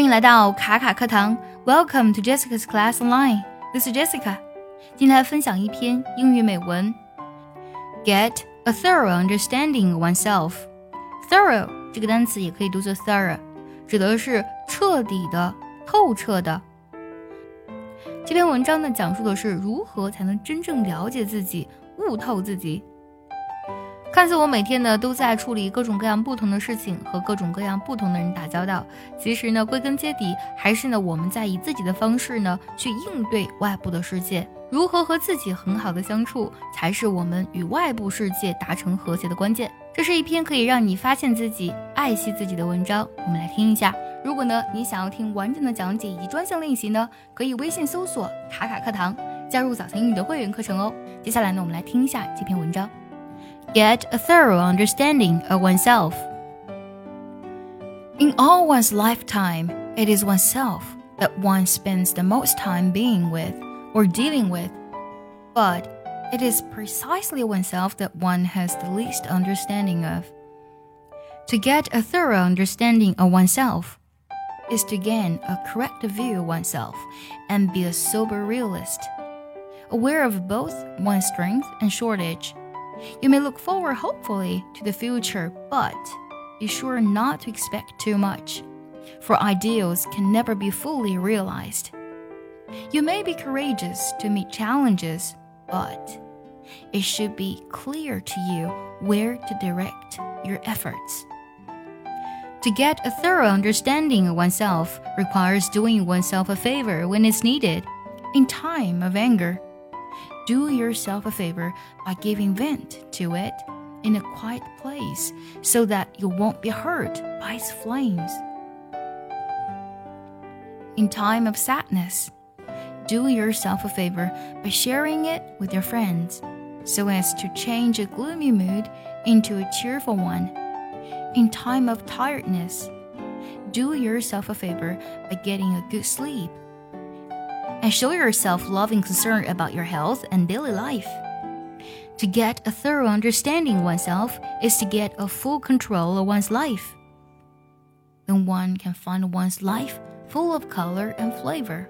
欢迎来到卡卡课堂，Welcome to Jessica's Class Online. This is Jessica. 今天来分享一篇英语美文。Get a thorough understanding oneself. Thorough 这个单词也可以读作 thorough，指的是彻底的、透彻的。这篇文章呢，讲述的是如何才能真正了解自己、悟透自己。看似我每天呢都在处理各种各样不同的事情，和各种各样不同的人打交道。其实呢，归根结底还是呢我们在以自己的方式呢去应对外部的世界。如何和自己很好的相处，才是我们与外部世界达成和谐的关键。这是一篇可以让你发现自己、爱惜自己的文章。我们来听一下。如果呢你想要听完整的讲解以及专项练习呢，可以微信搜索“卡卡课堂”，加入早餐英语的会员课程哦。接下来呢，我们来听一下这篇文章。Get a thorough understanding of oneself. In all one's lifetime, it is oneself that one spends the most time being with or dealing with, but it is precisely oneself that one has the least understanding of. To get a thorough understanding of oneself is to gain a correct view of oneself and be a sober realist, aware of both one's strength and shortage you may look forward hopefully to the future, but be sure not to expect too much, for ideals can never be fully realized. You may be courageous to meet challenges, but it should be clear to you where to direct your efforts. To get a thorough understanding of oneself requires doing oneself a favor when it's needed. In time of anger, do yourself a favor by giving vent to it in a quiet place so that you won't be hurt by its flames. In time of sadness, do yourself a favor by sharing it with your friends so as to change a gloomy mood into a cheerful one. In time of tiredness, do yourself a favor by getting a good sleep and show yourself loving concern about your health and daily life. To get a thorough understanding oneself is to get a full control of one's life. Then one can find one's life full of color and flavor.